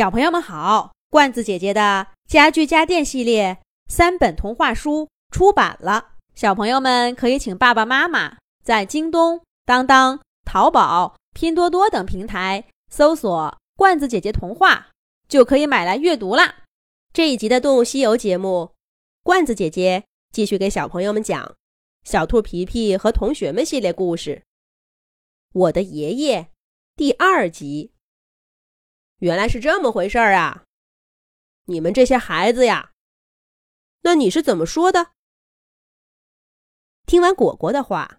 小朋友们好，罐子姐姐的家具家电系列三本童话书出版了，小朋友们可以请爸爸妈妈在京东、当当、淘宝、拼多多等平台搜索“罐子姐姐童话”，就可以买来阅读啦。这一集的《动物西游》节目，罐子姐姐继续给小朋友们讲《小兔皮皮和同学们》系列故事，《我的爷爷》第二集。原来是这么回事儿啊！你们这些孩子呀，那你是怎么说的？听完果果的话，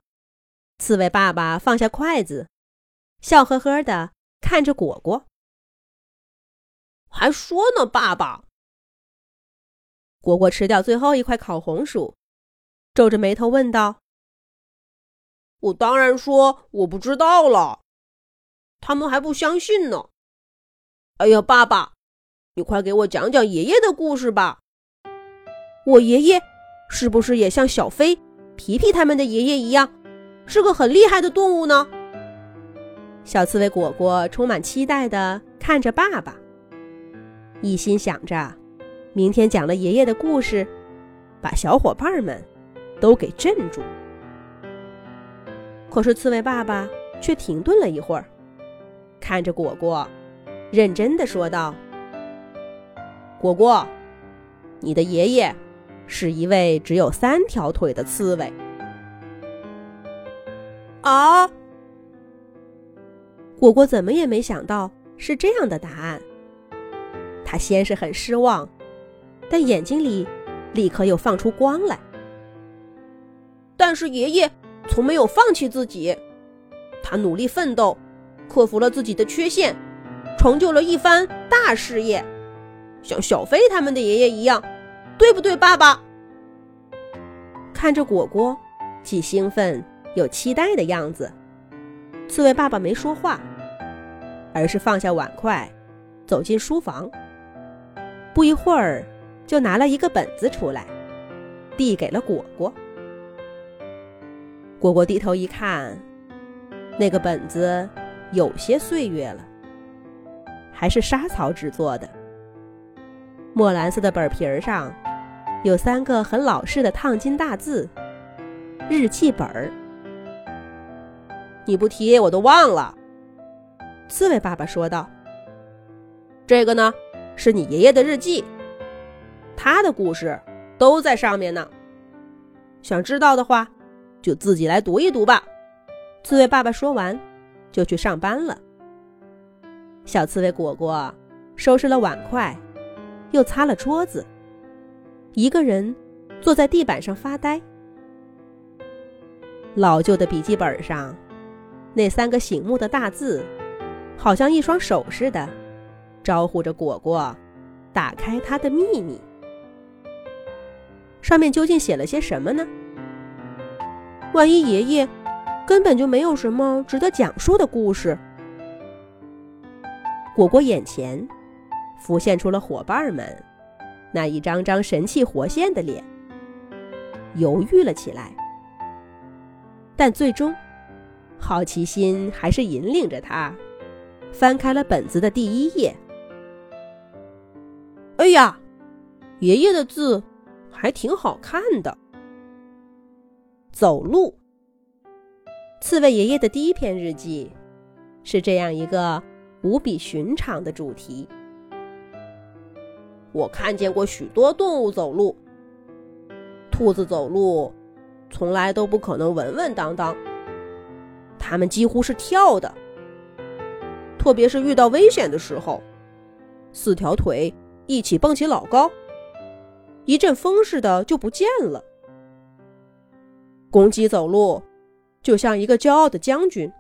刺猬爸爸放下筷子，笑呵呵的看着果果，还说呢，爸爸。果果吃掉最后一块烤红薯，皱着眉头问道：“我当然说我不知道了，他们还不相信呢。”哎呀，爸爸，你快给我讲讲爷爷的故事吧。我爷爷是不是也像小飞、皮皮他们的爷爷一样，是个很厉害的动物呢？小刺猬果果充满期待地看着爸爸，一心想着明天讲了爷爷的故事，把小伙伴们都给镇住。可是刺猬爸爸却停顿了一会儿，看着果果。认真的说道：“果果，你的爷爷是一位只有三条腿的刺猬。”啊！果果怎么也没想到是这样的答案。他先是很失望，但眼睛里立刻又放出光来。但是爷爷从没有放弃自己，他努力奋斗，克服了自己的缺陷。成就了一番大事业，像小飞他们的爷爷一样，对不对，爸爸？看着果果既兴奋又期待的样子，刺猬爸爸没说话，而是放下碗筷，走进书房。不一会儿，就拿了一个本子出来，递给了果果。果果低头一看，那个本子有些岁月了。还是沙草纸做的，墨蓝色的本皮儿上有三个很老式的烫金大字“日记本儿”。你不提我都忘了。刺猬爸爸说道：“这个呢，是你爷爷的日记，他的故事都在上面呢。想知道的话，就自己来读一读吧。”刺猬爸爸说完，就去上班了。小刺猬果果收拾了碗筷，又擦了桌子，一个人坐在地板上发呆。老旧的笔记本上，那三个醒目的大字，好像一双手似的，招呼着果果打开他的秘密。上面究竟写了些什么呢？万一爷爷根本就没有什么值得讲述的故事？果果眼前浮现出了伙伴们那一张张神气活现的脸，犹豫了起来。但最终，好奇心还是引领着他翻开了本子的第一页。哎呀，爷爷的字还挺好看的。走路。刺猬爷爷的第一篇日记是这样一个。无比寻常的主题。我看见过许多动物走路，兔子走路从来都不可能稳稳当当，它们几乎是跳的。特别是遇到危险的时候，四条腿一起蹦起老高，一阵风似的就不见了。公鸡走路就像一个骄傲的将军。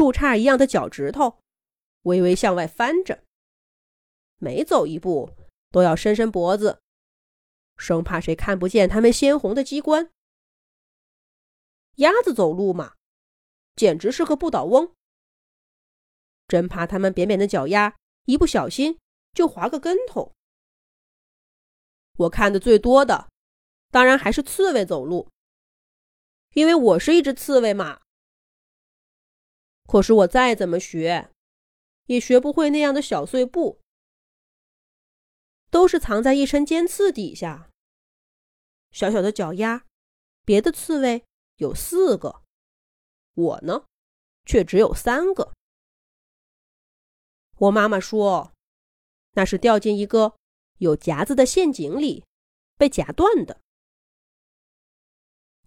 树杈一样的脚趾头，微微向外翻着，每走一步都要伸伸脖子，生怕谁看不见它们鲜红的机关。鸭子走路嘛，简直是个不倒翁，真怕它们扁扁的脚丫一不小心就滑个跟头。我看的最多的，当然还是刺猬走路，因为我是一只刺猬嘛。可是我再怎么学，也学不会那样的小碎步，都是藏在一身尖刺底下。小小的脚丫，别的刺猬有四个，我呢，却只有三个。我妈妈说，那是掉进一个有夹子的陷阱里，被夹断的。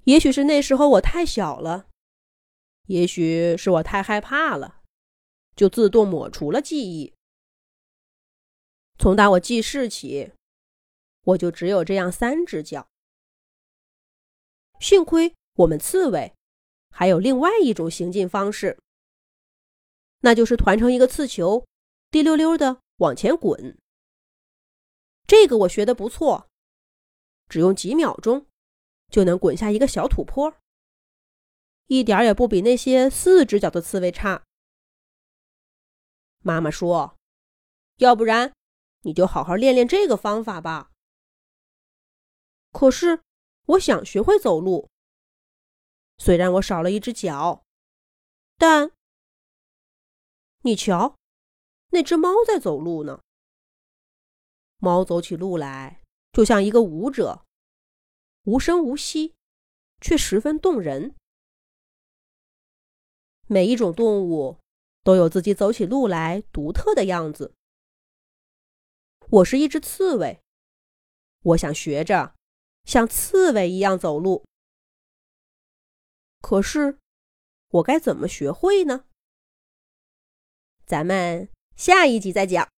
也许是那时候我太小了，也许是我太害怕了，就自动抹除了记忆。从打我记事起，我就只有这样三只脚。幸亏我们刺猬还有另外一种行进方式，那就是团成一个刺球，滴溜溜的往前滚。这个我学的不错，只用几秒钟。就能滚下一个小土坡，一点也不比那些四只脚的刺猬差。妈妈说：“要不然，你就好好练练这个方法吧。”可是，我想学会走路。虽然我少了一只脚，但你瞧，那只猫在走路呢。猫走起路来就像一个舞者。无声无息，却十分动人。每一种动物都有自己走起路来独特的样子。我是一只刺猬，我想学着像刺猬一样走路。可是，我该怎么学会呢？咱们下一集再讲。